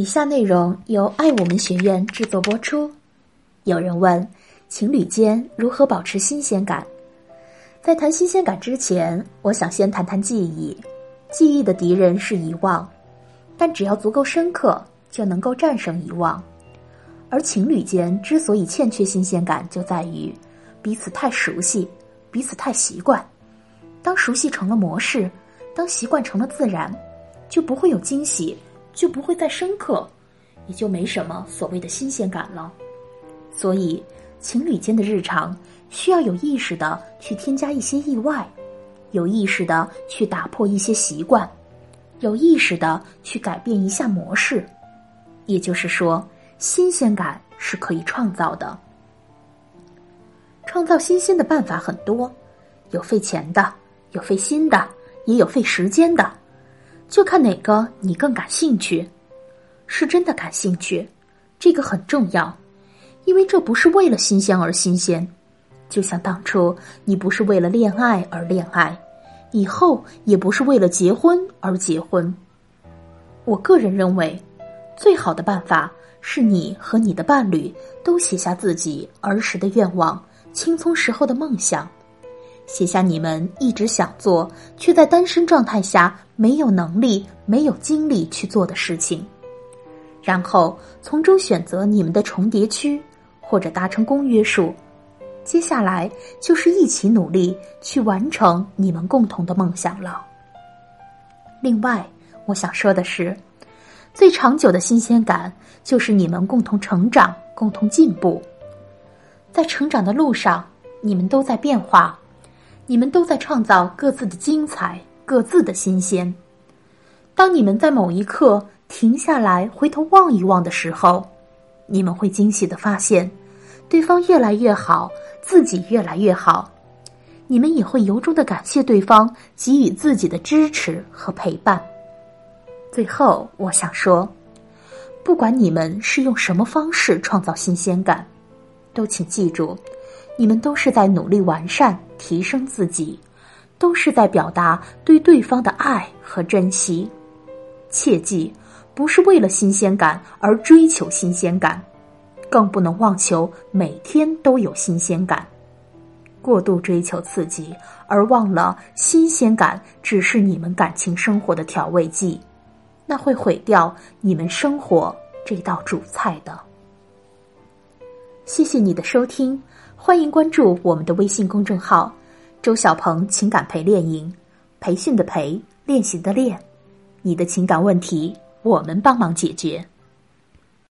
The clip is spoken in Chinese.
以下内容由爱我们学院制作播出。有人问：情侣间如何保持新鲜感？在谈新鲜感之前，我想先谈谈记忆。记忆的敌人是遗忘，但只要足够深刻，就能够战胜遗忘。而情侣间之所以欠缺新鲜感，就在于彼此太熟悉，彼此太习惯。当熟悉成了模式，当习惯成了自然，就不会有惊喜。就不会再深刻，也就没什么所谓的新鲜感了。所以，情侣间的日常需要有意识的去添加一些意外，有意识的去打破一些习惯，有意识的去改变一下模式。也就是说，新鲜感是可以创造的。创造新鲜的办法很多，有费钱的，有费心的，也有费时间的。就看哪个你更感兴趣，是真的感兴趣，这个很重要，因为这不是为了新鲜而新鲜，就像当初你不是为了恋爱而恋爱，以后也不是为了结婚而结婚。我个人认为，最好的办法是你和你的伴侣都写下自己儿时的愿望、青葱时候的梦想。写下你们一直想做却在单身状态下没有能力、没有精力去做的事情，然后从中选择你们的重叠区，或者达成公约数。接下来就是一起努力去完成你们共同的梦想了。另外，我想说的是，最长久的新鲜感就是你们共同成长、共同进步。在成长的路上，你们都在变化。你们都在创造各自的精彩，各自的新鲜。当你们在某一刻停下来，回头望一望的时候，你们会惊喜的发现，对方越来越好，自己越来越好。你们也会由衷的感谢对方给予自己的支持和陪伴。最后，我想说，不管你们是用什么方式创造新鲜感，都请记住。你们都是在努力完善、提升自己，都是在表达对对方的爱和珍惜。切记，不是为了新鲜感而追求新鲜感，更不能妄求每天都有新鲜感。过度追求刺激，而忘了新鲜感只是你们感情生活的调味剂，那会毁掉你们生活这道主菜的。谢谢你的收听。欢迎关注我们的微信公众号“周小鹏情感陪练营”，培训的培，练习的练，你的情感问题，我们帮忙解决。